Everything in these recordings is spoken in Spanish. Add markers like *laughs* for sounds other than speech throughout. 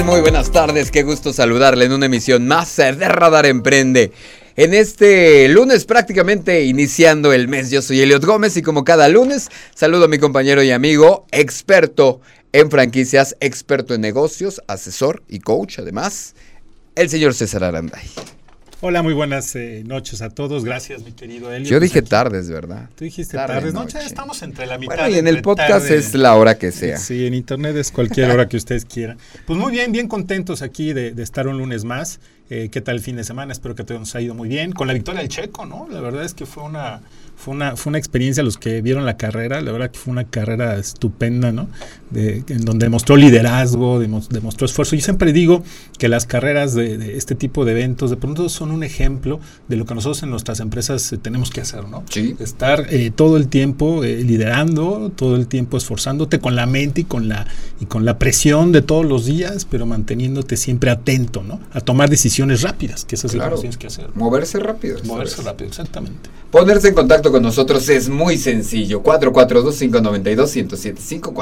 Muy buenas tardes, qué gusto saludarle en una emisión más de Radar Emprende. En este lunes prácticamente iniciando el mes, yo soy Eliot Gómez y como cada lunes saludo a mi compañero y amigo, experto en franquicias, experto en negocios, asesor y coach además, el señor César Aranday. Hola, muy buenas eh, noches a todos. Gracias, mi querido Elio. Yo dije tardes, ¿verdad? Tú dijiste tardes. No, ya estamos entre la mitad. Bueno, y en el podcast es la hora que sea. Sí, en internet es cualquier hora que ustedes quieran. Pues muy bien, bien contentos aquí de, de estar un lunes más. Eh, ¿Qué tal el fin de semana? Espero que todo nos ha ido muy bien. Con la victoria del Checo, ¿no? La verdad es que fue una fue una, fue una experiencia, los que vieron la carrera, la verdad que fue una carrera estupenda, ¿no? De, en donde demostró liderazgo, demostró esfuerzo. Yo siempre digo que las carreras de, este tipo de eventos de pronto son un ejemplo de lo que nosotros en nuestras empresas eh, tenemos que hacer, ¿no? Sí. Estar eh, todo el tiempo eh, liderando, todo el tiempo esforzándote con la mente y con la, y con la presión de todos los días, pero manteniéndote siempre atento, ¿no? A tomar decisiones rápidas, que eso es lo que tienes que hacer. Moverse rápido. Moverse rápido, exactamente. Ponerse en contacto con nosotros es muy sencillo. 442-592-1075.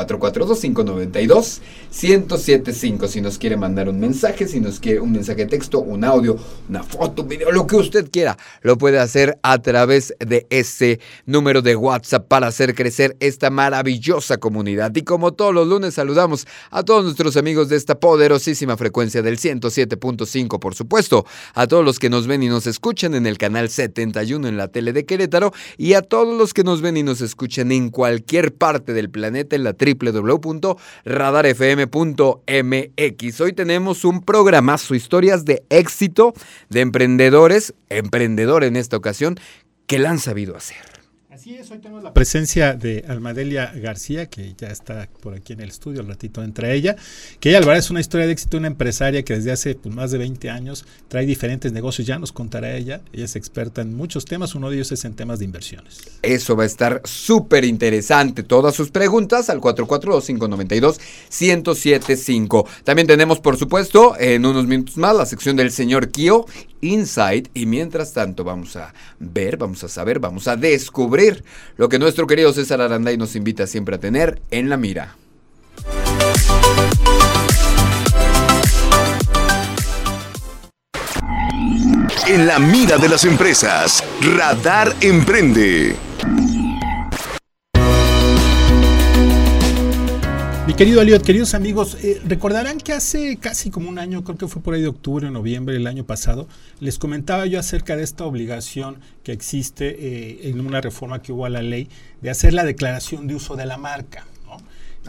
442-592-1075. Si nos quiere mandar un mensaje, si nos quiere un mensaje de texto, un audio, una foto, un video, lo que usted quiera, lo puede hacer a través de ese número de WhatsApp para hacer crecer esta maravillosa comunidad. Y como todos los lunes, saludamos a todos nuestros amigos de esta poderosísima frecuencia del 107.5, por supuesto, a todos los que nos ven y nos escuchan en el canal 71 en la tele de Querétaro y a todos los que nos ven y nos escuchan en cualquier parte del planeta en la www.radarfm.mx. Hoy tenemos un programazo, historias de éxito de emprendedores, emprendedor en esta ocasión, que la han sabido hacer. Así es, hoy tenemos la presencia de Almadelia García, que ya está por aquí en el estudio, al ratito entra ella, que ella, la verdad, es una historia de éxito, una empresaria que desde hace pues, más de 20 años trae diferentes negocios, ya nos contará ella, ella es experta en muchos temas, uno de ellos es en temas de inversiones. Eso va a estar súper interesante, todas sus preguntas al 442-592-1075. También tenemos, por supuesto, en unos minutos más, la sección del señor Kio, Insight, y mientras tanto vamos a ver, vamos a saber, vamos a descubrir lo que nuestro querido César Aranday nos invita siempre a tener en la mira. En la mira de las empresas, Radar Emprende. Mi querido Eliot, queridos amigos, eh, recordarán que hace casi como un año, creo que fue por ahí de octubre o noviembre del año pasado, les comentaba yo acerca de esta obligación que existe eh, en una reforma que hubo a la ley de hacer la declaración de uso de la marca.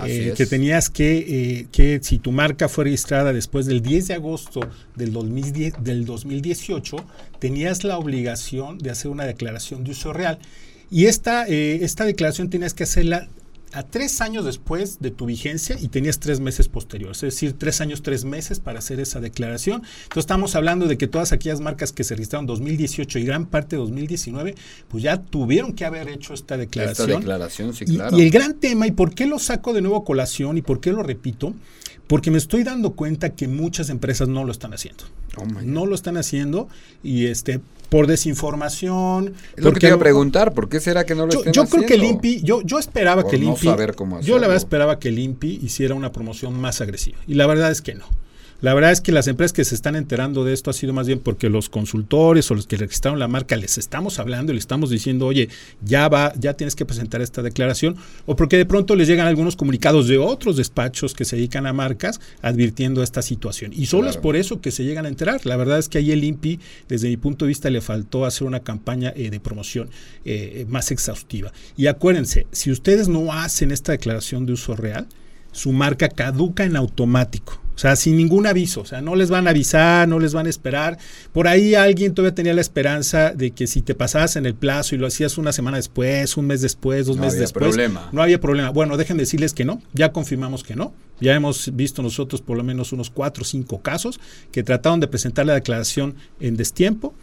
Eh, que tenías que, que, si tu marca fue registrada después del 10 de agosto del, 2010, del 2018, tenías la obligación de hacer una declaración de uso real. Y esta, esta declaración tenías que hacerla a tres años después de tu vigencia y tenías tres meses posteriores, es decir, tres años, tres meses para hacer esa declaración. Entonces estamos hablando de que todas aquellas marcas que se registraron en 2018 y gran parte de 2019, pues ya tuvieron que haber hecho esta declaración. Esta declaración, sí, claro. Y, el gran tema, y por qué lo saco de nuevo a colación y por qué lo repito, porque me estoy dando cuenta que muchas empresas no lo están haciendo. Oh no lo están haciendo y este por desinformación. Es lo que te iba a preguntar, ¿por qué será que no lo yo, estén yo creo que el INPI, yo, yo esperaba que el INPI, no yo la verdad esperaba que el INPI hiciera una promoción más agresiva y la verdad es que no. La verdad es que las empresas que se están enterando de esto ha sido más bien porque los consultores o los que registraron la marca les estamos hablando y les estamos diciendo, oye, ya va, ya tienes que presentar esta declaración, o porque de pronto les llegan algunos comunicados de otros despachos que se dedican a marcas advirtiendo esta situación. Y solo es por eso que se llegan a enterar. La verdad es que ahí el INPI, desde mi punto de vista, le faltó hacer una campaña eh, de promoción eh, más exhaustiva. Y acuérdense, si ustedes no hacen esta declaración de uso real, su marca caduca en automático O sea, sin ningún aviso. O sea, no les van a avisar, no les van a esperar. Por ahí alguien todavía tenía la esperanza de que si te pasabas en el plazo y lo hacías una semana después, un mes después, dos No meses había después, problema. no había problema. Bueno, déjenme decirles que no. Ya confirmamos que no. Ya hemos visto nosotros por lo menos unos cuatro o cinco casos que trataron de presentar la declaración en destiempo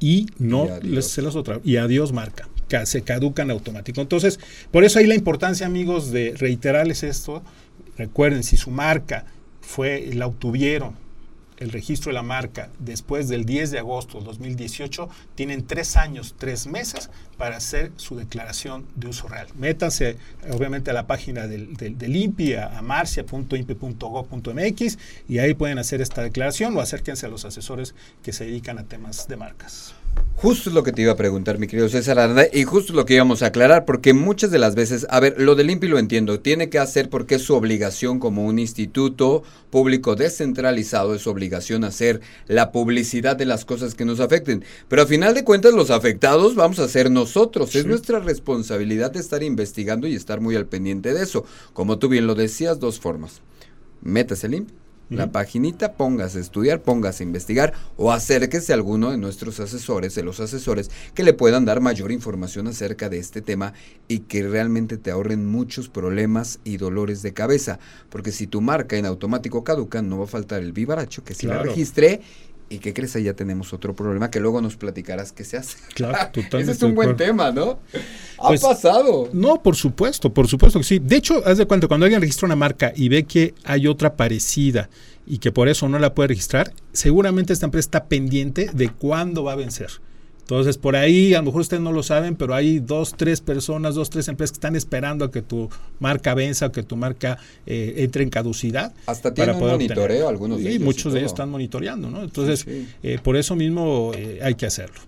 y no Y adiós. les, se los otra y adiós marca ca- se caducan automático entonces por eso ahí la importancia amigos de reiterarles esto recuerden si su marca fue la obtuvieron. El registro de la marca después del 10 de agosto del 2018 tienen tres años tres meses para hacer su declaración de uso real. Métanse obviamente a la página del, del, a marcia.impi.gov.mx y ahí pueden hacer esta declaración o acérquense a los asesores que se dedican a temas de marcas Justo es lo que te iba a preguntar, mi querido César Aranda, y justo lo que íbamos a aclarar, porque muchas de las veces, a ver, lo del INPI lo entiendo, tiene que hacer porque es su obligación como un instituto público descentralizado, es su obligación hacer la publicidad de las cosas que nos afecten. Pero a final de cuentas, los afectados vamos a ser nosotros, es nuestra responsabilidad estar investigando y estar muy al pendiente de eso. Como tú bien lo decías, dos formas. Métase el INPI, la paginita, póngase a estudiar, póngase a investigar o acérquese a alguno de nuestros asesores, de los asesores, que le puedan dar mayor información acerca de este tema y que realmente te ahorren muchos problemas y dolores de cabeza. Porque si tu marca en automático caduca, no va a faltar el vivaracho que si la registré y que crees ahí ya tenemos otro problema que luego nos platicarás qué se hace. Claro, *laughs* totalmente Ese es un buen tema, ¿no? Ha Pues, pasado. No, por supuesto, por supuesto que sí. De hecho, haz de cuenta, cuando alguien registra una marca y ve que hay otra parecida y que por eso no la puede registrar, seguramente esta empresa está pendiente de cuándo va a vencer. Entonces, por ahí, a lo mejor ustedes no lo saben, pero hay dos, tres personas, dos, tres empresas que están esperando a que tu marca venza o que tu marca eh, entre en caducidad. Hasta tiene un poder monitoreo, algunos de ellos y muchos de ellos están monitoreando, ¿no? Entonces, Sí, sí. eh, por eso mismo eh, hay que hacerlo.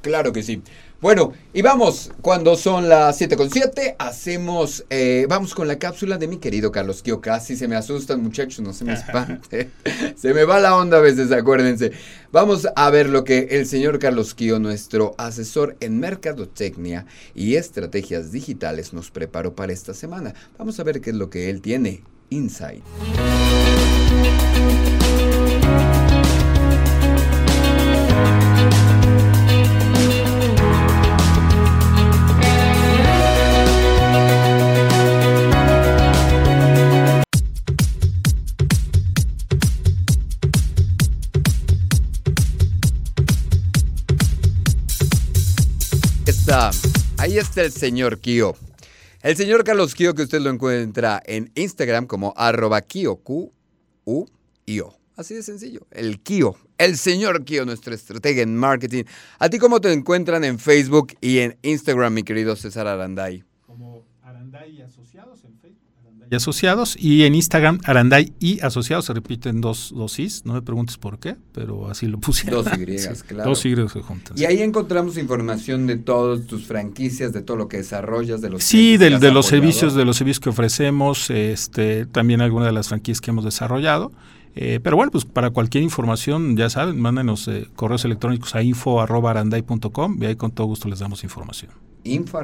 Claro que sí. Bueno, y vamos, cuando son las 7 con 7, hacemos, eh, vamos con la cápsula de mi querido Carlos Kio. Casi se me asustan, muchachos, no se me *laughs* espante. se me va la onda a veces, acuérdense. Vamos a ver lo que el señor Carlos Kio, nuestro asesor en mercadotecnia y estrategias digitales, nos preparó para esta semana. Vamos a ver qué es lo que él tiene. Insight. Ahí está el señor Kio. El señor Carlos Kio, que usted lo encuentra en Instagram como arroba Kio, Q, U, I, O. Así de sencillo. El Kio, el señor Kio, nuestro estratega en marketing. ¿A ti cómo te encuentran en Facebook y en Instagram, mi querido César Aranday? Como Aranday Asociados. Aranday y Asociados y en Instagram Aranday y Asociados se repiten dos, dos Is, no me preguntes por qué, pero así lo pusieron. Dos *laughs* Y, Sí, claro. Dos Y se juntan. Y ahí encontramos información de todas tus franquicias, de todo lo que desarrollas, de los Sí, del- de los apoyado. servicios, de los servicios que ofrecemos, este, también algunas de las franquicias que hemos desarrollado. Eh, pero bueno, pues para cualquier información, ya saben, mándenos eh, correos electrónicos a info.aranday.com y ahí con todo gusto les damos información. Info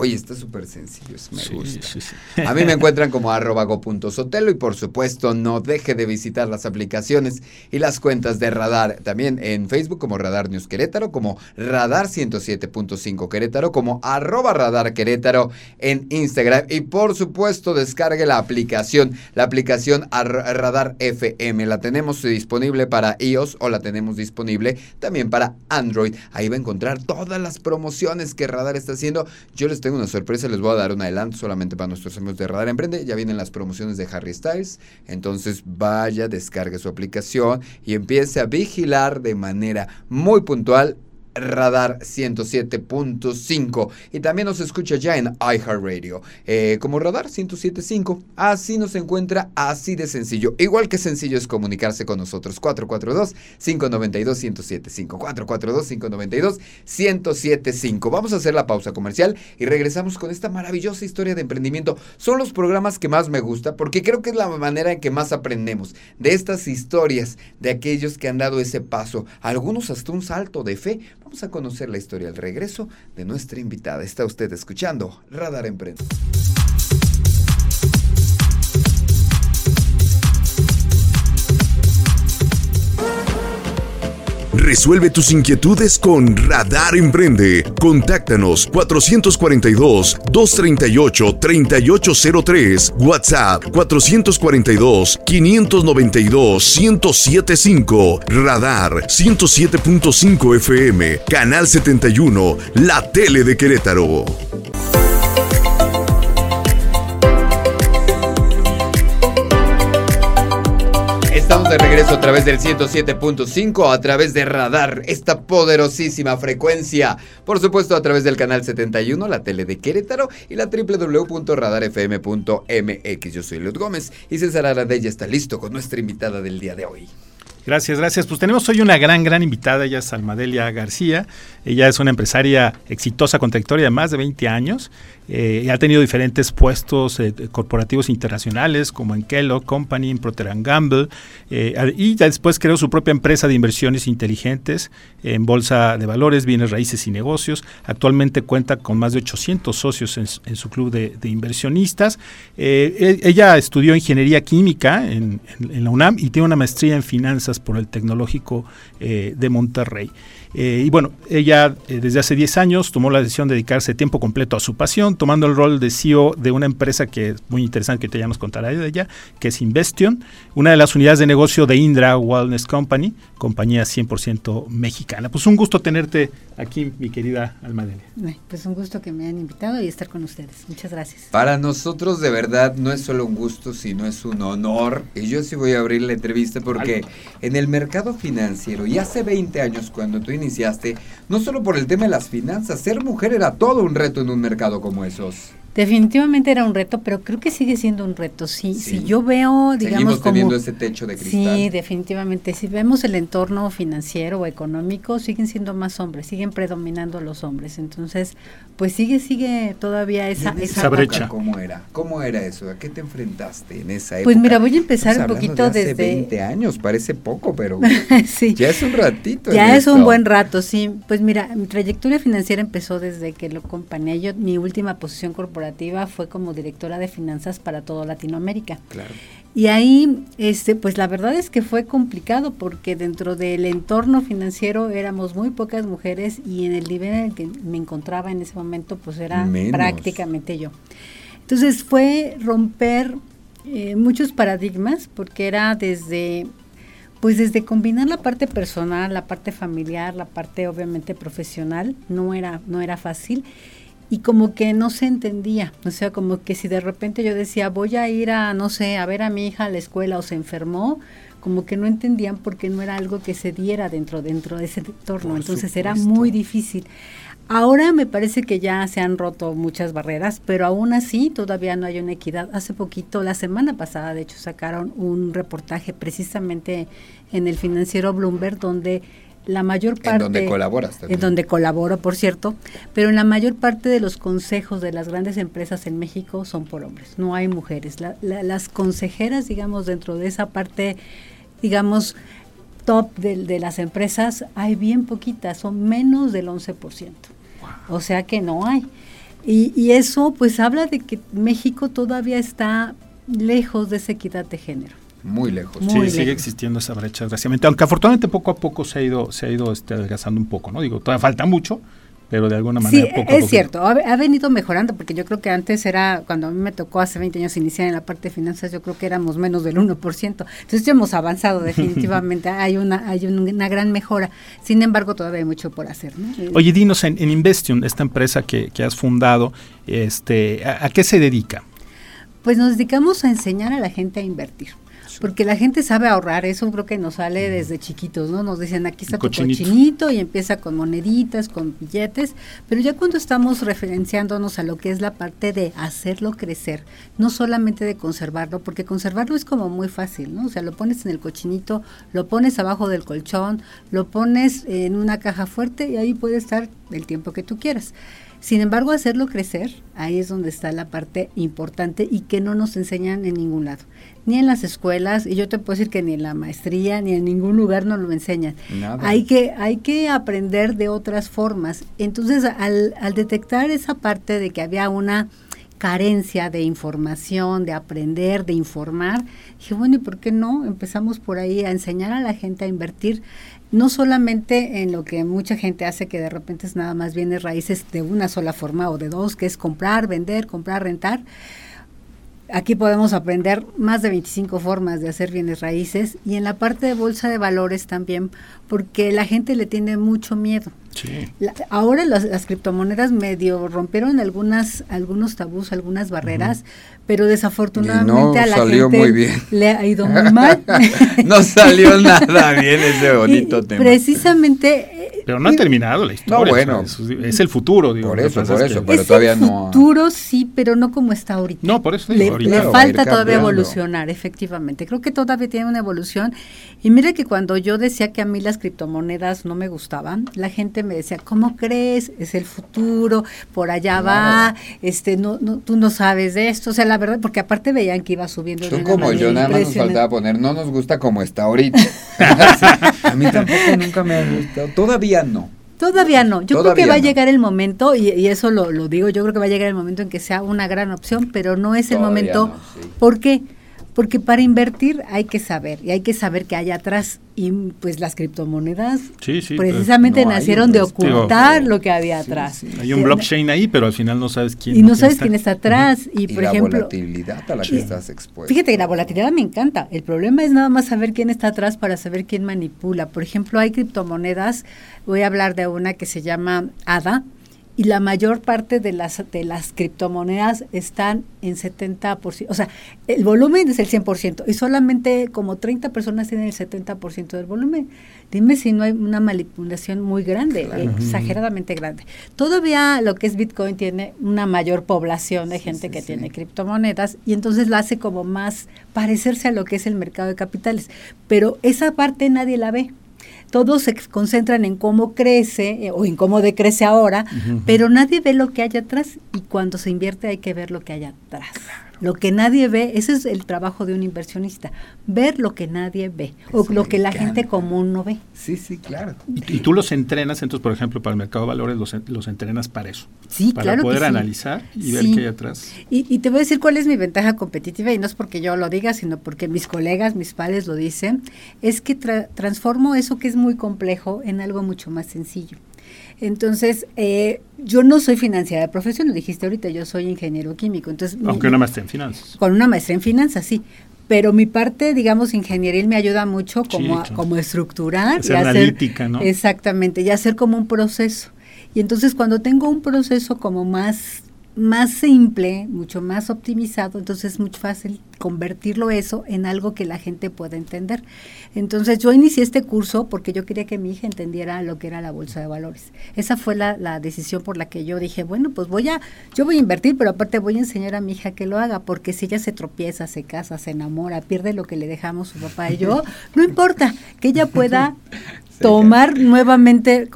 Oye, está súper sencillo, me Sí, gusta. sí, sí. A mí me *laughs* encuentran como arroba go.sotelo y por supuesto no deje de visitar las aplicaciones y las cuentas de Radar, también en Facebook como Radar News Querétaro, como Radar 107.5 Querétaro, como arroba Radar Querétaro en Instagram. Y por supuesto descargue la aplicación, la aplicación Ar- Radar FM, la tenemos disponible para iOS o la tenemos disponible también para Android, ahí va a encontrar todas las promociones que Radar está haciendo, yo les una sorpresa, les voy a dar un adelanto solamente para nuestros amigos de Radar Emprende. Ya vienen las promociones de Harry Styles. Entonces vaya, descargue su aplicación y empiece a vigilar de manera muy puntual Radar 107.5 y también nos escucha ya en iHeartRadio. Eh, como Radar 107.5 así nos encuentra así de sencillo. Igual que sencillo es comunicarse con nosotros. 442-592-1075 442-592-1075 vamos a hacer la pausa comercial y regresamos con esta maravillosa historia de emprendimiento. Son los programas que más me gusta porque creo que es la manera en que más aprendemos de estas historias de aquellos que han dado ese paso. Algunos hasta un salto de fe Vamos a conocer la historia al regreso de nuestra invitada. Está usted escuchando Radar Emprende. Resuelve tus inquietudes con Radar Emprende. Contáctanos 442-238-3803. WhatsApp 442-592-1075. Radar 107.5 FM. Canal 71. La tele de Querétaro. De regreso a través del 107.5, a través de Radar, esta poderosísima frecuencia. Por supuesto, a través del canal 71, la tele de Querétaro y la www.radarfm.mx. Yo soy Luz Gómez y César Aradella está listo con nuestra invitada del día de hoy. Gracias, gracias. Pues tenemos hoy una gran, gran invitada, ella es Almadelia García. Ella es una empresaria exitosa con trayectoria de más de 20 años. Eh, ha tenido diferentes puestos eh, corporativos internacionales como en Kellogg Company, en Procter Gamble eh, y después creó su propia empresa de inversiones inteligentes en bolsa de valores, bienes raíces y negocios. Actualmente cuenta con más de 800 socios en, su club de, inversionistas. E, ella estudió ingeniería química en, en, la UNAM y tiene una maestría en finanzas por el Tecnológico de Monterrey. Eh, y bueno, ella eh, desde hace 10 años tomó la decisión de dedicarse tiempo completo a su pasión, tomando el rol de CEO de una empresa que es muy interesante, que ya nos contará de ella, que es Investion, una de las unidades de negocio de Indra Wellness Company, compañía 100% mexicana. Pues un gusto tenerte aquí, mi querida Almadelia. Pues un gusto que me hayan invitado y estar con ustedes. Muchas gracias. Para nosotros de verdad no es solo un gusto, sino es un honor. Y yo sí voy a abrir la entrevista porque en el mercado financiero, y hace 20 años cuando tú iniciaste, no solo por el tema de las finanzas, ser mujer era todo un reto en un mercado como esos. Definitivamente era un reto, pero creo que sigue siendo un reto. Sí, si yo veo, digamos, Seguimos teniendo ese techo de cristal. Sí, definitivamente. Si vemos el entorno financiero o económico, siguen siendo más hombres, siguen predominando los hombres. Entonces, pues sigue, sigue todavía esa, esa, brecha. ¿Cómo era? ¿Cómo era eso? ¿A qué te enfrentaste en esa época? Pues mira, voy a empezar un poquito de desde 20 años, parece poco, pero *laughs* sí. ya es un ratito. Ya es un buen rato, sí. Pues mira, mi trayectoria financiera empezó desde que lo acompañé. Yo, mi última posición corporativa fue como directora de finanzas para toda Latinoamérica. Y ahí, este, pues la verdad es que fue complicado porque dentro del entorno financiero éramos muy pocas mujeres y en el nivel en el que me encontraba en ese momento, pues era prácticamente yo. Entonces fue romper eh, muchos paradigmas porque era desde pues desde combinar la parte personal, la parte familiar, la parte obviamente profesional, no era, no era fácil y como que no se entendía, o sea, como que si de repente yo decía, voy a ir a, no sé, a ver a mi hija a la escuela o se enfermó, como que no entendían porque no era algo que se diera dentro, dentro de ese entorno, entonces era muy difícil. Ahora me parece que ya se han roto muchas barreras, pero aún así todavía no hay una equidad. Hace poquito, la semana pasada, de hecho, sacaron un reportaje precisamente en el financiero Bloomberg donde la mayor parte... En donde colaboras En donde colaboro, por cierto, pero en la mayor parte de los consejos de las grandes empresas en México son por hombres, no hay mujeres. las consejeras, digamos, dentro de esa parte, digamos, top de, las empresas, hay bien poquitas, son menos del 11%. O sea que no hay. Y, y eso pues habla de que México todavía está lejos de esa equidad de género muy lejos. sí, sigue existiendo esa brecha, desgraciadamente. Aunque afortunadamente poco a poco se ha ido, se ha ido este, adelgazando un poco, ¿no? Digo, todavía falta mucho, pero de alguna manera sí, poco es cierto, ha, venido mejorando, porque yo creo que antes era, cuando a mí me tocó hace 20 años iniciar en la parte de finanzas, yo creo que éramos menos del 1%. Entonces ya hemos avanzado definitivamente, *laughs* hay una hay una gran mejora. Sin embargo, todavía hay mucho por hacer. ¿no? Oye, dinos, en, Investion, esta empresa que, que has fundado, este, ¿a qué se dedica? Pues nos dedicamos a enseñar a la gente a invertir. Porque la gente sabe ahorrar, eso creo que nos sale desde chiquitos, ¿no? Nos dicen, aquí está tu cochinito. y empieza con moneditas, con billetes, pero ya cuando estamos referenciándonos a lo que es la parte de hacerlo crecer, no solamente de conservarlo, porque conservarlo es como muy fácil, ¿no? O sea, lo pones en el cochinito, lo pones abajo del colchón, lo pones en una caja fuerte y ahí puede estar el tiempo que tú quieras. Sin embargo, hacerlo crecer, ahí es donde está la parte importante y que no nos enseñan en ningún lado ni en las escuelas, y yo te puedo decir que ni en la maestría, ni en ningún lugar nos lo enseñan. Hay que, hay que aprender de otras formas. Entonces, al, al detectar esa parte de que había una carencia de información, de aprender, de informar. Dije, bueno, ¿y por qué no? Empezamos por ahí a enseñar a la gente a invertir no solamente en lo que mucha gente hace, que de repente es nada más bienes raíces de una sola forma o de dos, que es comprar, vender, comprar, rentar. Aquí podemos aprender más de 25 formas de hacer bienes raíces y en la parte de bolsa de valores también, porque la gente le tiene mucho miedo ahora las, criptomonedas medio rompieron algunas algunos tabús, algunas barreras, pero desafortunadamente a la gente le ha ido muy mal. *laughs* no salió *laughs* nada bien ese bonito tema. Precisamente pero no ha terminado la historia. No, bueno. es, el futuro, digo. Por eso, por eso, pero todavía no. el futuro sí, pero no como está ahorita. No, por eso le, le falta todavía evolucionar, efectivamente. Creo que todavía tiene una evolución. Y mire que cuando yo decía que a mí las criptomonedas no me gustaban, la gente me decía, ¿cómo crees? Es el futuro, por allá va, este, no, no, tú no sabes de esto. O sea, la verdad, porque aparte veían que iba subiendo. Son como yo, nada más nos faltaba poner, no nos gusta como está ahorita. *laughs* *laughs* a mí tampoco nunca me ha gustado. Todavía no. Todavía no. Yo creo que va a llegar el momento, y, eso lo, digo, yo creo que va a llegar el momento en que sea una gran opción, pero no es el momento. ¿Por qué? Porque para invertir hay que saber, y hay que saber que hay atrás. Y pues las criptomonedas pues, precisamente nacieron de ocultar lo que había atrás. Hay un blockchain ahí, pero al final no sabes quién Y no sabes quién está atrás. Y, por la ejemplo. volatilidad a la que estás expuesto. Fíjate que la volatilidad me encanta. El problema es nada más saber quién está atrás para saber quién manipula. Por ejemplo, hay criptomonedas. Voy a hablar de una que se llama ADA y la mayor parte de las, de las criptomonedas están en 70%, o sea, el volumen es el 100% y solamente como 30 personas tienen el 70% del volumen. Dime si no hay una manipulación muy grande, exageradamente grande. Todavía lo que es Bitcoin tiene una mayor población de gente que tiene criptomonedas y entonces la hace como más parecerse a lo que es el mercado de capitales, pero esa parte nadie la ve todos se concentran en cómo crece eh, o en cómo decrece ahora, pero nadie ve lo que hay atrás y cuando se invierte hay que ver lo que hay atrás. Lo que nadie ve, ese es el trabajo de un inversionista, ver lo que nadie ve o lo que la gente común no ve. Sí, sí, claro. Y, tú los entrenas, entonces, por ejemplo, para el mercado de valores, los, los entrenas para eso. Sí, para poder analizar y ver qué hay atrás. Y, te voy a decir cuál es mi ventaja competitiva, y no es porque yo lo diga, sino porque mis colegas, mis padres lo dicen, es que transformo eso que es muy complejo en algo mucho más sencillo. Entonces, eh, yo no soy financiera de profesión, lo dijiste ahorita, yo soy ingeniero químico. Entonces, Aunque una maestría en finanzas. Con una maestría en finanzas, sí. Pero mi parte, digamos, ingenieril me ayuda mucho como, como estructurar. y analítica, hacer, ¿no? Exactamente, y hacer como un proceso. Y entonces cuando tengo un proceso como más más simple, mucho más optimizado, entonces es muy fácil convertirlo eso en algo que la gente pueda entender. Entonces yo inicié este curso porque yo quería que mi hija entendiera lo que era la bolsa de valores. Esa fue la, la, decisión por la que yo dije, bueno, pues voy a, yo voy a invertir, pero aparte voy a enseñar a mi hija que lo haga, porque si ella se tropieza, se casa, se enamora, pierde lo que le dejamos su papá y yo, *laughs* no importa, que ella pueda tomar nuevamente,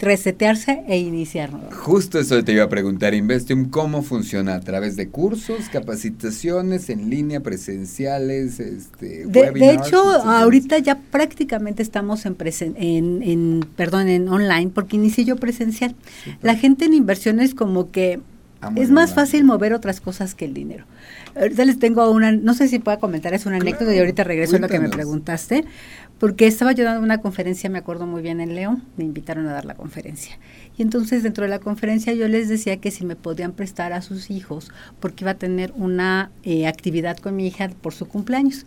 resetearse e iniciar. Justo eso te iba a preguntar, Investium, ¿cómo funciona? ¿A través de cursos, capacitaciones en línea, presenciales, este, de, de hecho, ahorita ya prácticamente estamos en, en, en, perdón, en online, porque inicié yo presencial. La gente en inversiones como que ah, es más fácil mover otras cosas que el dinero. Ahorita les tengo una, no sé si pueda comentar, es una anécdota y ahorita regreso a lo que me preguntaste porque estaba yo dando una conferencia, me acuerdo muy bien, en León, me invitaron a dar la conferencia. Y entonces dentro de la conferencia yo les decía que si me podían prestar a sus hijos, porque iba a tener una eh, actividad con mi hija por su cumpleaños.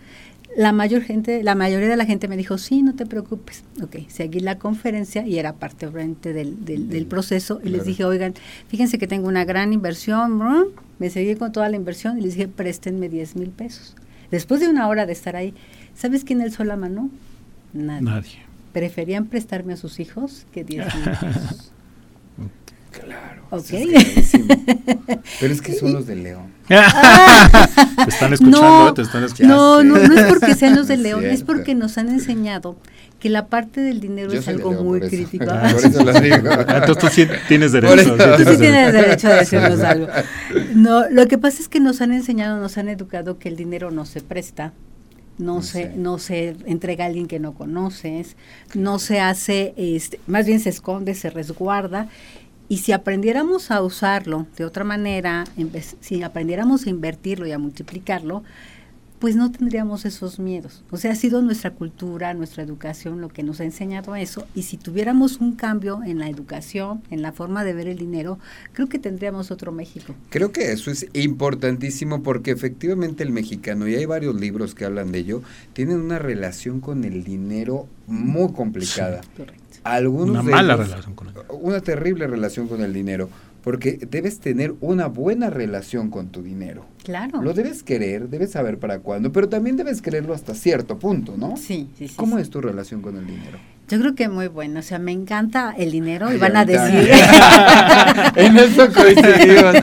La mayor gente, la mayoría de la gente me dijo, sí, no te preocupes. Ok, seguí la conferencia y era parte obviamente del, del, proceso. Y les dije, oigan, fíjense que tengo una gran inversión. Me seguí con toda la inversión y les dije, préstenme 10 mil pesos. Después de una hora de estar ahí, ¿sabes quién alzó la mano? Nadie. Preferían prestarme a sus hijos que 10 mil pesos. *laughs* Claro. Okay. Pero es que son los de León. *laughs* te están escuchando, no, te están escuchando. No, no, no es porque sean los de *laughs* León, es, porque nos han enseñado que la parte del dinero es algo muy crítico. *laughs* por eso lo digo. Entonces tú sí tienes derecho. Tú sí tienes derecho a decirnos algo. No, lo que pasa es que nos han enseñado, nos han educado que el dinero no se presta, no, se, no se entrega a alguien que no conoces, no se hace, este, más bien se esconde, se resguarda. Y si aprendiéramos a usarlo de otra manera, si aprendiéramos a invertirlo y a multiplicarlo, pues no tendríamos esos miedos. O sea, ha sido nuestra cultura, nuestra educación lo que nos ha enseñado eso. Y si tuviéramos un cambio en la educación, en la forma de ver el dinero, creo que tendríamos otro México. Creo que eso es importantísimo porque efectivamente el mexicano, y hay varios libros que hablan de ello, tienen una relación con el dinero muy complicada. correcto. Algunos una mala relación con él. Una terrible relación con el dinero porque debes tener una buena relación con tu dinero. Claro. Lo debes querer, debes saber para cuándo, pero también debes quererlo hasta cierto punto, ¿no? Sí, sí, sí. ¿Cómo es tu relación con el dinero? Yo creo que muy bueno, o sea, me encanta el dinero y van a decir... *laughs* en eso coincidimos.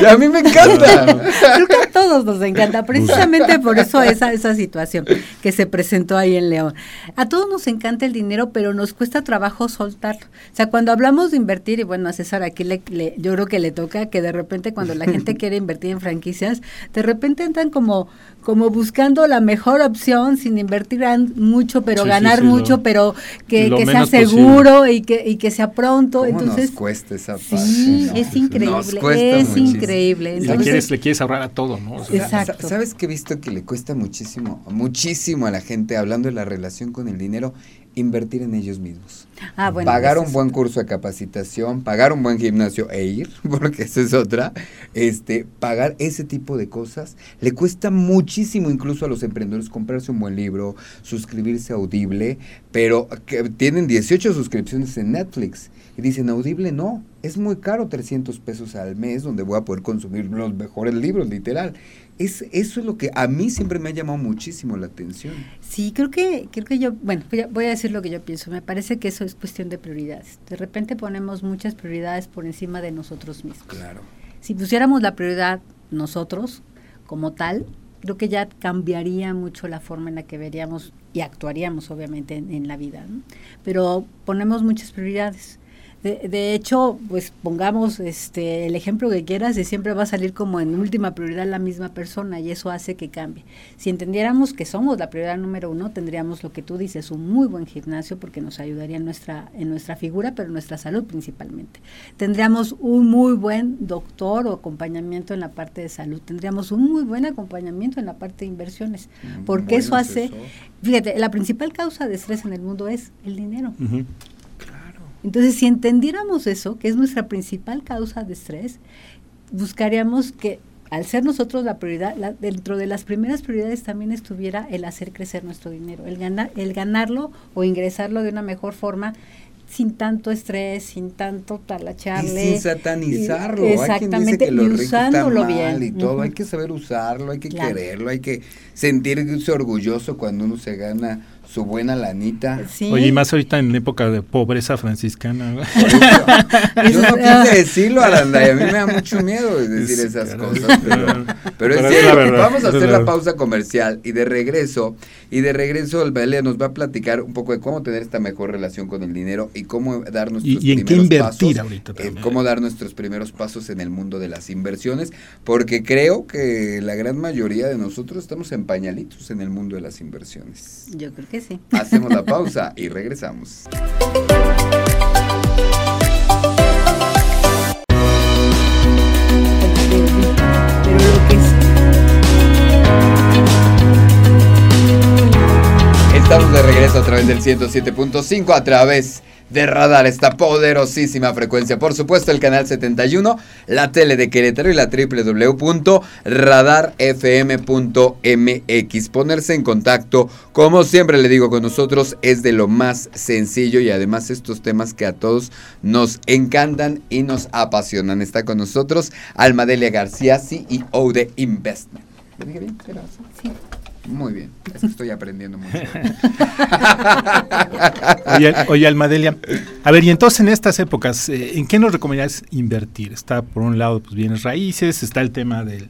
Y a mí me encanta. creo que a todos nos encanta, precisamente por eso esa, esa situación que se presentó ahí en León. A todos nos encanta el dinero, pero nos cuesta trabajo soltarlo. O sea, cuando hablamos de invertir, y bueno, a César aquí le, yo creo que le toca que de repente cuando la gente *laughs* quiere invertir en franquicias, de repente entran como, como buscando la mejor opción sin invertir mucho, pero ganar mucho, pero que, sea seguro y que, y que sea pronto. Entonces, nos cuesta esa parte? Sí, es increíble, es increíble. le, quieres, le quieres ahorrar a todo, ¿no? Exacto. ¿Sabes que he visto que le cuesta muchísimo, muchísimo a la gente, hablando de la relación con el dinero, invertir en ellos mismos? Ah, bueno, pagar un buen curso de capacitación, pagar un buen gimnasio e ir, *laughs* porque esa es otra, este, pagar ese tipo de cosas, le cuesta muchísimo incluso a los emprendedores comprarse un buen libro, suscribirse a Audible, pero que tienen 18 suscripciones en Netflix y dicen Audible no, es muy caro 300 pesos al mes donde voy a poder consumir los mejores libros, literal. Es, eso es lo que a mí siempre me ha llamado muchísimo la atención. Sí, creo que, creo que yo, bueno, voy a decir lo que yo pienso. Me parece que eso es cuestión de prioridades. De repente ponemos muchas prioridades por encima de nosotros mismos. Claro. Si pusiéramos la prioridad nosotros como tal, creo que ya cambiaría mucho la forma en la que veríamos y actuaríamos obviamente en, la vida. Pero ponemos muchas prioridades. De, hecho, pues pongamos este el ejemplo que quieras y siempre va a salir como en última prioridad la misma persona y eso hace que cambie. Si entendiéramos que somos la prioridad número uno, tendríamos lo que tú dices, un muy buen gimnasio porque nos ayudaría en nuestra, en nuestra figura, pero en nuestra salud principalmente. Tendríamos un muy buen doctor o acompañamiento en la parte de salud. Tendríamos un muy buen acompañamiento en la parte de inversiones, mm, porque eso hace, fíjate, la principal causa de estrés en el mundo es el dinero. Entonces, si entendiéramos eso, que es nuestra principal causa de estrés, buscaríamos que al ser nosotros la prioridad, dentro de las primeras prioridades también estuviera el hacer crecer nuestro dinero, el ganar, el ganarlo o ingresarlo de una mejor forma sin tanto estrés, sin tanto talacharle. Y sin satanizarlo. exactamente, y usándolo bien. Y todo, hay que saber usarlo, hay que quererlo, hay que sentirse orgulloso cuando uno se gana su buena lanita. Oye, y más ahorita en época de pobreza franciscana. *laughs* Yo no quise decirlo, Aranda, y a mí me da mucho miedo decir esas cosas, pero, es cierto. Vamos a hacer la pausa comercial y de regreso, y de regreso el Baile nos va a platicar un poco de cómo tener esta mejor relación con el dinero y cómo dar nuestros y, en qué invertir ahorita eh, cómo dar nuestros primeros pasos en el mundo de las inversiones, porque creo que la gran mayoría de nosotros estamos en pañalitos en el mundo de las inversiones. Yo creo que Hacemos la pausa y regresamos. Estamos de regreso a través del 107.5 a través de radar, esta poderosísima frecuencia. Por supuesto, el canal 71, la tele de Querétaro y la www.radarfm.mx. Ponerse en contacto, como siempre le digo con nosotros, es de lo más sencillo y además estos temas que a todos nos encantan y nos apasionan. Está con nosotros Almadelia García, CEO de Investment. Muy bien, es que estoy aprendiendo mucho. *laughs* oye, Almadelia, a ver, y entonces en estas épocas, eh, ¿en qué nos recomendarías invertir? Está por un lado, pues bienes raíces, está el tema de,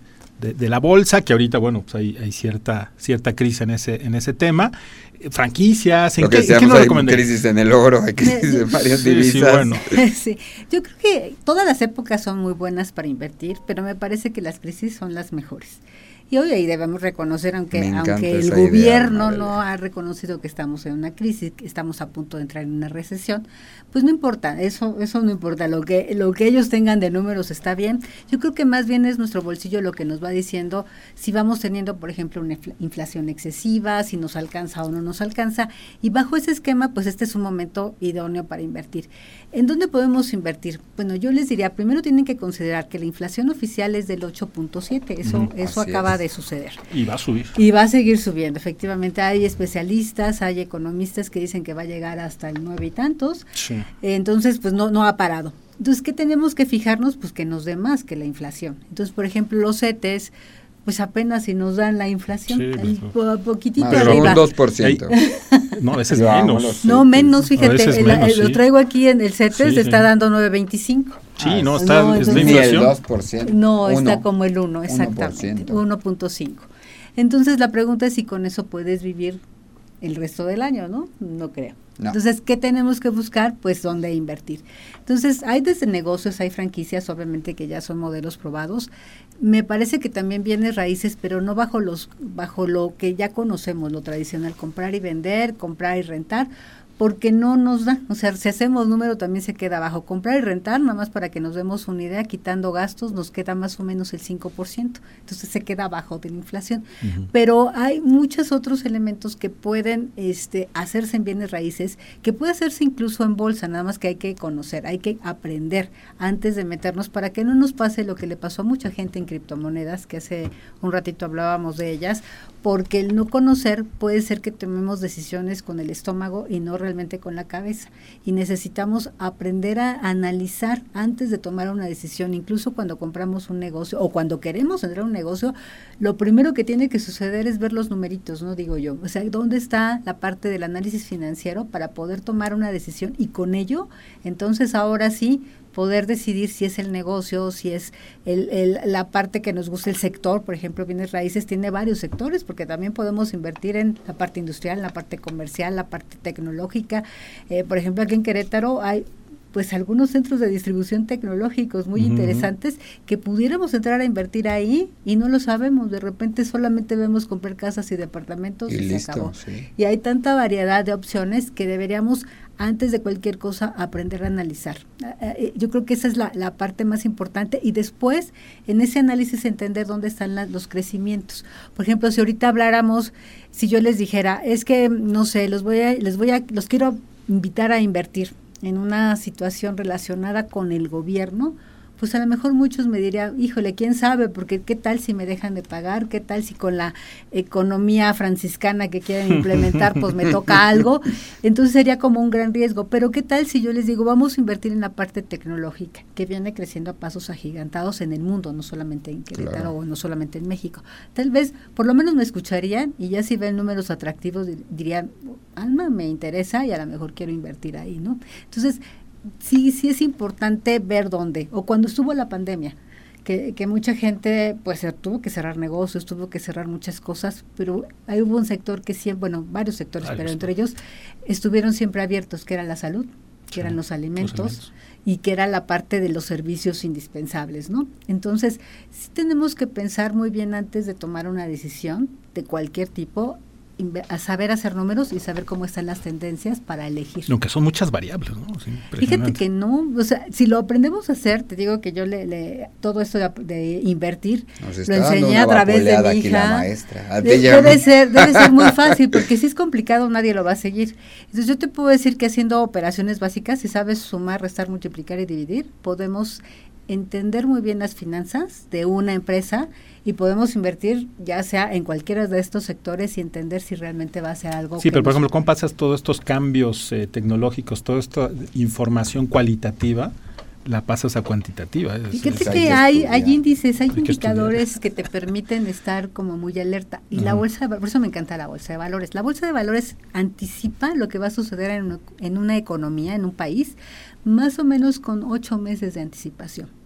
la bolsa, que ahorita, bueno, pues hay, hay, cierta, cierta crisis en ese, en ese tema. Eh, franquicias, ¿en, qué, ¿en nos recomendarías? crisis en el oro, hay crisis en varias divisas. bueno. *laughs* sí, yo creo que todas las épocas son muy buenas para invertir, pero me parece que las crisis son las mejores. Y hoy ahí debemos reconocer, aunque, aunque el gobierno no ha reconocido que estamos en una crisis, que estamos a punto de entrar en una recesión, pues no importa, eso, eso no importa, lo que, lo que ellos tengan de números está bien. Yo creo que más bien es nuestro bolsillo lo que nos va diciendo si vamos teniendo, por ejemplo, una inflación excesiva, si nos alcanza o no nos alcanza. Y bajo ese esquema, pues este es un momento idóneo para invertir. ¿En dónde podemos invertir? Bueno, yo les diría, primero tienen que considerar que la inflación oficial es del 8.7, eso, eso acaba de suceder. Y va a subir. Y va a seguir subiendo, efectivamente. Hay especialistas, hay economistas que dicen que va a llegar hasta el nueve y tantos. Entonces, pues no, no ha parado. Entonces, ¿qué tenemos que fijarnos? Pues que nos dé más que la inflación. Entonces, por ejemplo, los CETES, pues apenas si nos dan la inflación, pues, poquitito arriba. Un 2%. no, a veces *laughs* menos. No, menos, fíjate, lo traigo aquí en el CETES, está dando 9.25. Sí, no, está, es la inflación. El 2%. No, está como el 1, exactamente, 1.5. Entonces, la pregunta es si con eso puedes vivir el resto del año, ¿no? No creo. Entonces, ¿qué tenemos que buscar? Pues dónde invertir. Entonces, hay desde negocios, hay franquicias, obviamente que ya son modelos probados. Me parece que también viene raíces, pero no bajo los bajo lo que ya conocemos, lo tradicional, comprar y vender, comprar y rentar, porque no nos da, o sea, si hacemos número también se queda abajo. Comprar y rentar, nada más para que nos demos una idea, quitando gastos, nos queda más o menos el 5%, entonces se queda abajo de la inflación. Pero hay muchos otros elementos que pueden este, hacerse en bienes raíces, que puede hacerse incluso en bolsa, nada más que hay que conocer, hay que aprender antes de meternos para que no nos pase lo que le pasó a mucha gente en criptomonedas, que hace un ratito hablábamos de ellas, porque el no conocer puede ser que tomemos decisiones con el estómago y no realmente con la cabeza. Y necesitamos aprender a analizar antes de tomar una decisión, incluso cuando compramos un negocio o cuando queremos entrar a un negocio, lo primero que tiene que suceder es ver los numeritos, ¿no? Digo yo, o sea, ¿dónde está la parte del análisis financiero para poder tomar una decisión y con ello, entonces ahora sí, poder decidir si es el negocio, si es el, la parte que nos gusta el sector, por ejemplo, bienes raíces tiene varios sectores, porque también podemos invertir en la parte industrial, en la parte comercial, la parte tecnológica. Eh, por ejemplo, aquí en Querétaro hay pues algunos centros de distribución tecnológicos muy interesantes que pudiéramos entrar a invertir ahí y no lo sabemos. De repente solamente vemos comprar casas y departamentos y, se acabó. Y hay tanta variedad de opciones que deberíamos antes de cualquier cosa aprender a analizar. Eh, eh, yo creo que esa es la, parte más importante y después en ese análisis entender dónde están los crecimientos. Por ejemplo, si ahorita habláramos, si yo les dijera, es que no sé, los voy a, les voy a, los quiero invitar a invertir en una situación relacionada con el gobierno, pues a lo mejor muchos me dirían, híjole, quién sabe, porque qué tal si me dejan de pagar, qué tal si con la economía franciscana que quieren implementar, pues me toca *laughs* algo, entonces sería como un gran riesgo, pero qué tal si yo les digo, vamos a invertir en la parte tecnológica, que viene creciendo a pasos agigantados en el mundo, no solamente en Querétaro o no solamente en México. Tal vez, por lo menos me escucharían y ya si ven números atractivos dirían, alma, me interesa y a lo mejor quiero invertir ahí, ¿no? Entonces, sí, sí es importante ver dónde. O cuando estuvo la pandemia, que, que, mucha gente pues tuvo que cerrar negocios, tuvo que cerrar muchas cosas, pero ahí hubo un sector que siempre, bueno, varios sectores, pero entre ellos estuvieron siempre abiertos, que era la salud, que eran los alimentos, y que era la parte de los servicios indispensables, ¿no? Entonces, sí tenemos que pensar muy bien antes de tomar una decisión de cualquier tipo a saber hacer números y saber cómo están las tendencias para elegir. Aunque son muchas variables, ¿no? Fíjate que no, o sea, si lo aprendemos a hacer, te digo que yo le, todo esto de, invertir lo enseñé a través de mi hija. debe ser, debe ser muy *laughs* fácil porque si es complicado nadie lo va a seguir. Entonces yo te puedo decir que haciendo operaciones básicas, si sabes sumar, restar, multiplicar y dividir, podemos entender muy bien las finanzas de una empresa y podemos invertir ya sea en cualquiera de estos sectores y entender si realmente va a ser algo. Sí, pero por ejemplo, ¿cómo pasas todos estos cambios eh, tecnológicos, toda esta información cualitativa? La pasas a cuantitativa. Fíjate que hay, hay índices, hay, indicadores que, te permiten estar como muy alerta. Y la bolsa, por eso me encanta la bolsa de valores. La bolsa de valores anticipa lo que va a suceder en, en una economía, en un país, más o menos con ocho meses de anticipación.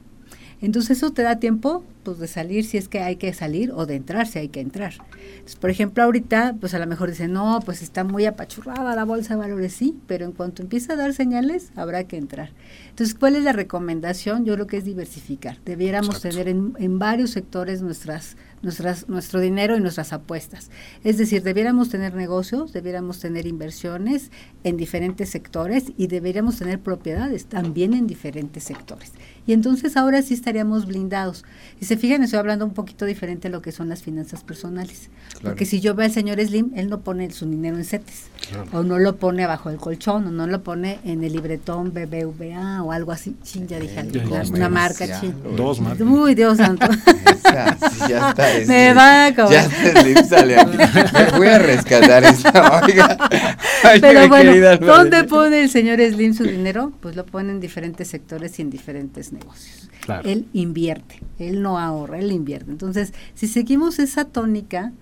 Entonces eso te da tiempo pues de salir si es que hay que salir o de entrar si hay que entrar. Entonces, por ejemplo, ahorita, pues a lo mejor dicen, no, pues está muy apachurrada la bolsa de valores, sí, pero en cuanto empieza a dar señales, habrá que entrar. Entonces, ¿cuál es la recomendación? Yo creo que es diversificar. Debiéramos tener en, en varios sectores nuestras nuestras, nuestro dinero y nuestras apuestas. Es decir, debiéramos tener negocios, debiéramos tener inversiones en diferentes sectores y deberíamos tener propiedades también en diferentes sectores. Y entonces ahora sí estaríamos blindados. Y se fijan, estoy hablando un poquito diferente de lo que son las finanzas personales. Porque si yo veo al señor Slim, él no pone su dinero en CETES, o no lo pone abajo del colchón, o no lo pone en el libretón BBVA o algo así. Chin, ya dije, una marca, chin. Dos marcas. Uy, Dios santo. *laughs* Esa, ya está. *laughs* Me va a comer. Ya Slim sale aquí. Me voy a rescatar esta, oiga. Ay, Pero bueno, ¿dónde pone el señor Slim su dinero? Pues lo pone en diferentes sectores y en diferentes negocios. Él invierte, él no ahorra, él invierte. Entonces, si seguimos esa tónica,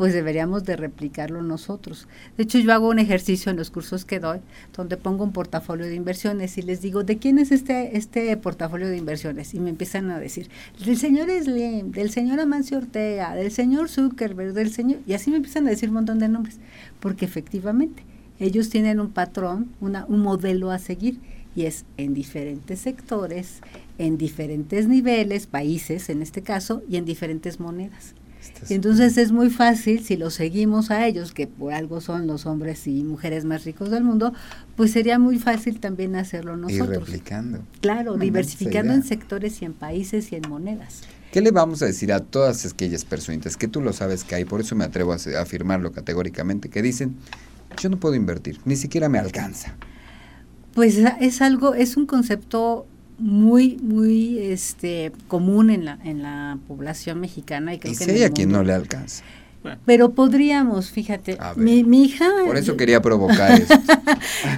pues deberíamos de replicarlo nosotros. De hecho, yo hago un ejercicio en los cursos que doy, donde pongo un portafolio de inversiones y les digo, ¿de quién es este, este portafolio de inversiones? Y me empiezan a decir, del señor Slim, del señor Amancio Ortega, del señor Zuckerberg, del señor... Y así me empiezan a decir un montón de nombres, porque efectivamente ellos tienen un patrón, una, un modelo a seguir y es en diferentes sectores, en diferentes niveles, países en este caso, y en diferentes monedas. Y entonces es muy fácil, si los seguimos a ellos, que por algo son los hombres y mujeres más ricos del mundo, pues sería muy fácil también hacerlo nosotros. Y replicando. Claro, diversificando en sectores y en países y en monedas. ¿Qué le vamos a decir a todas aquellas personitas que tú lo sabes que hay? Por eso me atrevo a afirmarlo categóricamente, que dicen, yo no puedo invertir, ni siquiera me alcanza. Pues es algo, es un concepto muy muy este común en la en la población mexicana y creo que hay a quien no le alcanza. Pero podríamos fíjate mi, mi, hija por eso quería provocar *laughs* esto.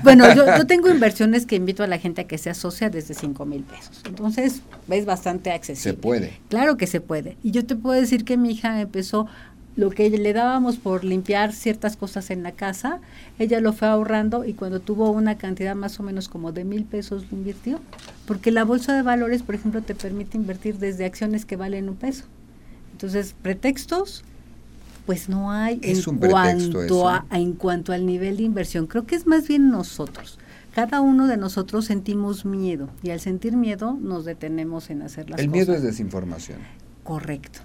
Bueno yo, yo, tengo inversiones que invito a la gente a que sea socia desde cinco mil pesos. Entonces es bastante accesible. Se puede. Claro que se puede. Y yo te puedo decir que mi hija empezó lo que le dábamos por limpiar ciertas cosas en la casa, ella lo fue ahorrando y cuando tuvo una cantidad más o menos como de mil pesos lo invirtió. Porque la bolsa de valores, por ejemplo, te permite invertir desde acciones que valen un peso. Entonces, pretextos, pues no hay es en, un cuanto a, en cuanto al nivel de inversión. Creo que es más bien nosotros. Cada uno de nosotros sentimos miedo y al sentir miedo nos detenemos en hacer las El cosas. El miedo es desinformación. Correcto.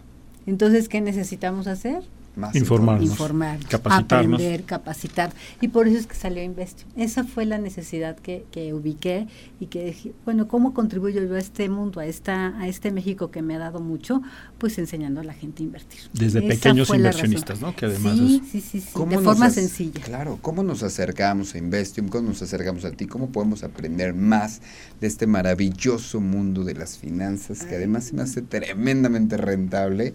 Entonces, ¿qué necesitamos hacer? Más informarnos, informar, aprender, capacitar. Y por eso es que salió Investium. Esa fue la necesidad que, que ubiqué y que dije, bueno, ¿cómo contribuyo yo a este mundo, a esta a este México que me ha dado mucho? Pues enseñando a la gente a invertir. Desde pequeños inversionistas, ¿no? Que además sí, sí, sí, sí, de forma sencilla. Claro, ¿cómo nos acercamos a Investium? ¿Cómo nos acercamos a ti? ¿Cómo podemos aprender más de este maravilloso mundo de las finanzas que además se me hace tremendamente rentable?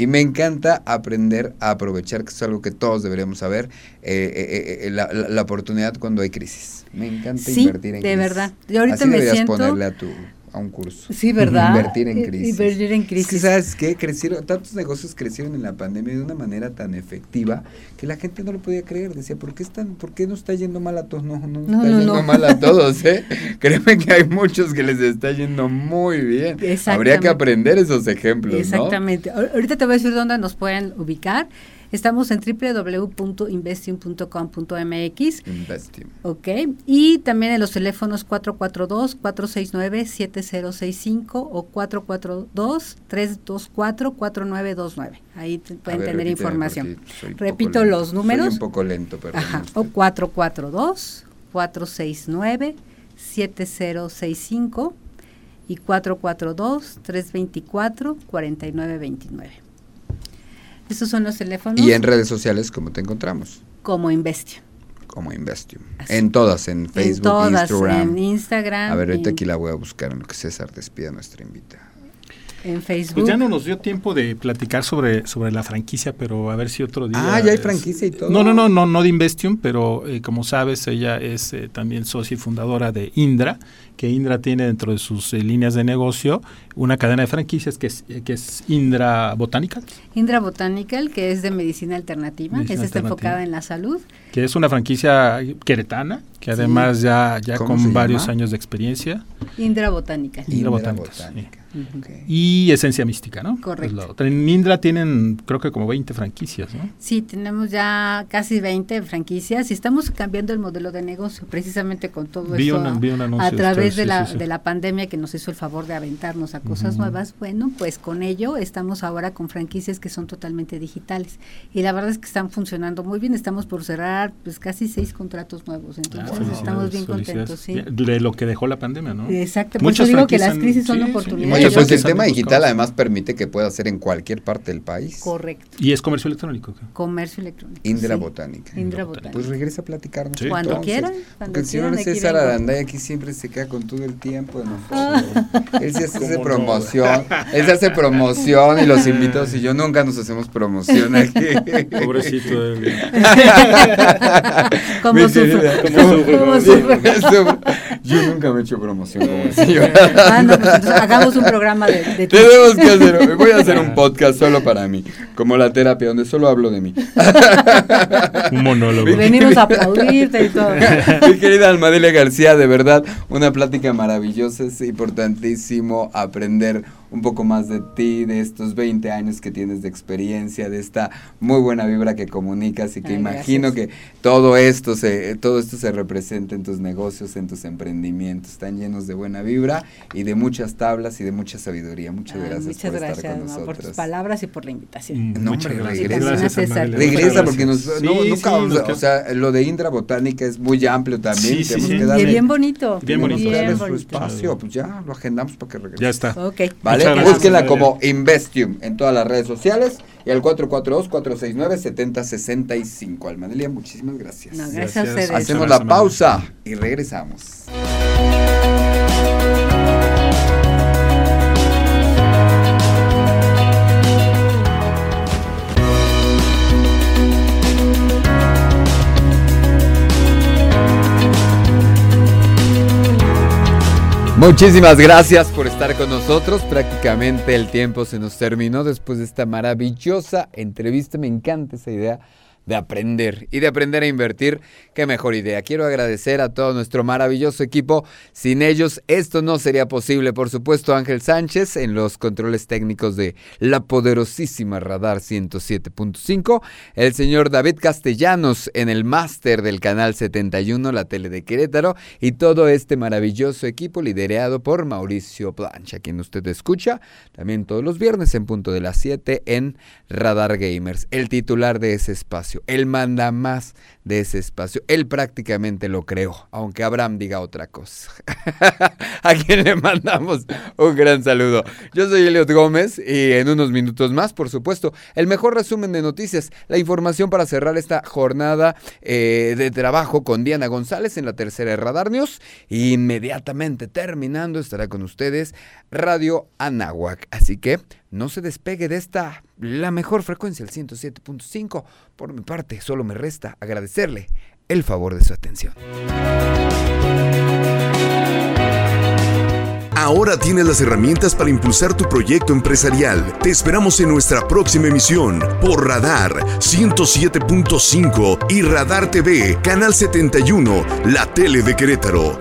Y me encanta aprender a aprovechar, que es algo que todos deberíamos saber, eh, eh, eh, la, la, oportunidad cuando hay crisis. Me encanta sí, invertir en de crisis. verdad. Yo ahorita Así me deberías siento... ponerle a tu a un curso. Sí, ¿verdad? Invertir en crisis. Invertir en crisis. Es que, ¿sabes qué? Crecieron, tantos negocios crecieron en la pandemia de una manera tan efectiva que la gente no lo podía creer. Decía, ¿por qué, están, por qué no está yendo mal a todos? No, no, está no, yendo no. mal a *laughs* todos, ¿eh? Créeme que hay muchos que les está yendo muy bien. Habría que aprender esos ejemplos. Exactamente. Ahor- Ahorita te voy a decir dónde nos pueden ubicar. Estamos en www.investing.com.mx. Investing. Ok, y también en los teléfonos 442-469-7065 o 442-324-4929. Ahí te pueden ver, tener información. Repito lento. los números. Soy un poco lento, perdón. Ajá, o 442-469-7065 y 442-324-4929. Esos son los teléfonos Y en redes sociales, ¿cómo te encontramos? como Investio. Como Investium. Así. En todas, en En Facebook, todas, Instagram. en Instagram, A ver, ahorita en- aquí la voy a buscar en lo que César despida a nuestra invitada. En Facebook. Pues ya no nos dio tiempo de platicar sobre, sobre la franquicia, pero a ver si otro día. Ah, ya hay es- franquicia y todo. No, no, no, no, no de Investium, pero eh, como sabes, ella es eh, también socia y fundadora de Indra, que Indra tiene dentro de sus eh, líneas de negocio una cadena de franquicias que es, eh, que es Indra Botanical, Indra Botanical, que es de medicina alternativa, Medicina está alternativa. enfocada en la salud. Que es una franquicia queretana, que además ya, ya con varios años de experiencia. Indra Botánica. Indra, Botánica. Y Esencia Mística, ¿no? Correcto. en Indra tienen creo que como 20 franquicias, ¿no? Sí, tenemos ya casi 20 franquicias y estamos cambiando el modelo de negocio precisamente con todo esto a, través de, la, de la pandemia que nos hizo el favor de aventarnos a cosas nuevas. Bueno, pues con ello estamos ahora con franquicias que son totalmente digitales y la verdad es que están funcionando muy bien. Estamos por cerrar pues casi seis contratos nuevos, entonces ah, estamos bien contentos. Sí. De lo que dejó la pandemia, ¿no? Exacto, Muchas digo que las crisis son oportunidades pues el tema digital además permite que pueda ser en cualquier parte del país. Correcto. ¿Y es comercio electrónico? Comercio electrónico. Indra Botánica. Indra Botánica. Pues regresa a platicarnos. Cuando quieran. Porque el señor César Aranday aquí siempre se queda con todo el tiempo. Ah. Él se hace promoción. Él se hace promoción y los invitados y yo nunca nos hacemos promoción aquí. Pobrecito *laughs* *laughs* él. ¿Cómo sufre? ¿Cómo sufre? Yo nunca me he hecho promoción como el señor. Ah, no, pues hagamos un programa de, de Tenemos que hacer, voy a hacer un podcast solo para mí, como la terapia, donde solo hablo de mí. *laughs* un monólogo. Venimos a aplaudirte y todo. *laughs* Mi querida Almadelia García, de verdad, una plática maravillosa, es importantísimo aprender un poco más de ti, de estos 20 años que tienes de experiencia, de esta muy buena vibra que comunicas y que imagino que todo esto se todo esto se representa en tus negocios, en tus emprendimientos, están llenos de buena vibra y de muchas tablas y de mucha sabiduría. Muchas gracias por estar con nosotros. por tus palabras y por la invitación. Mm, no, muchas gracias. Regresa, porque nos, no, nunca, o, sea, lo de Indra Botánica es muy amplio también. Sí, sí, y bien bonito. Bien bonito. Bien su espacio, pues ya lo agendamos para que regrese. Ya está. Ok. Vale. Búsquenla como Investium en todas las redes sociales y al 442-469-7065. Almanelia, muchísimas gracias. gracias. a ustedes. Hacemos la pausa y regresamos. Muchísimas gracias por estar con nosotros. Prácticamente el tiempo se nos terminó después de esta maravillosa entrevista. Me encanta esa idea de aprender y de aprender a invertir, qué mejor idea. Quiero agradecer a todo nuestro maravilloso equipo. Sin ellos esto no sería posible. Por supuesto, Ángel Sánchez en los controles técnicos de la poderosísima Radar 107.5. El señor David Castellanos en el máster del canal 71, la tele de Querétaro. Y todo este maravilloso equipo liderado por Mauricio Plancha, quien usted escucha también todos los viernes en punto de las 7 en Radar Gamers. El titular de ese espacio él manda más de ese espacio. Él prácticamente lo creó, aunque Abraham diga otra cosa. *laughs* a quien le mandamos un gran saludo. Yo soy Eliot Gómez y en unos minutos más, por supuesto, el mejor resumen de noticias, la información para cerrar esta jornada eh, de trabajo con Diana González en la tercera Radar News. inmediatamente terminando estará con ustedes Radio Anáhuac. Así que no se despegue de esta, la mejor frecuencia, el 107.5. Por mi parte, solo me resta agradecerle el favor de su atención. Ahora tienes las herramientas para impulsar tu proyecto empresarial. Te esperamos en nuestra próxima emisión por Radar 107.5 y Radar TV, Canal 71, la tele de Querétaro.